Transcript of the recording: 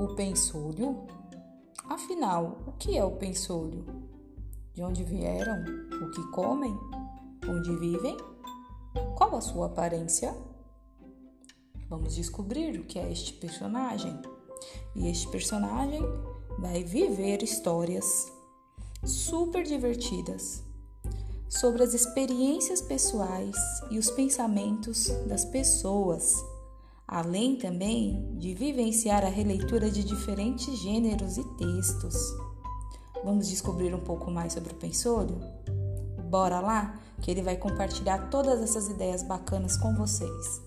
O pensúlio? Afinal, o que é o pensúlio? De onde vieram? O que comem? Onde vivem? Qual a sua aparência? Vamos descobrir o que é este personagem. E este personagem vai viver histórias super divertidas sobre as experiências pessoais e os pensamentos das pessoas, além também de vivenciar a releitura de diferentes gêneros e textos. Vamos descobrir um pouco mais sobre o Pensôrio? Bora lá, que ele vai compartilhar todas essas ideias bacanas com vocês.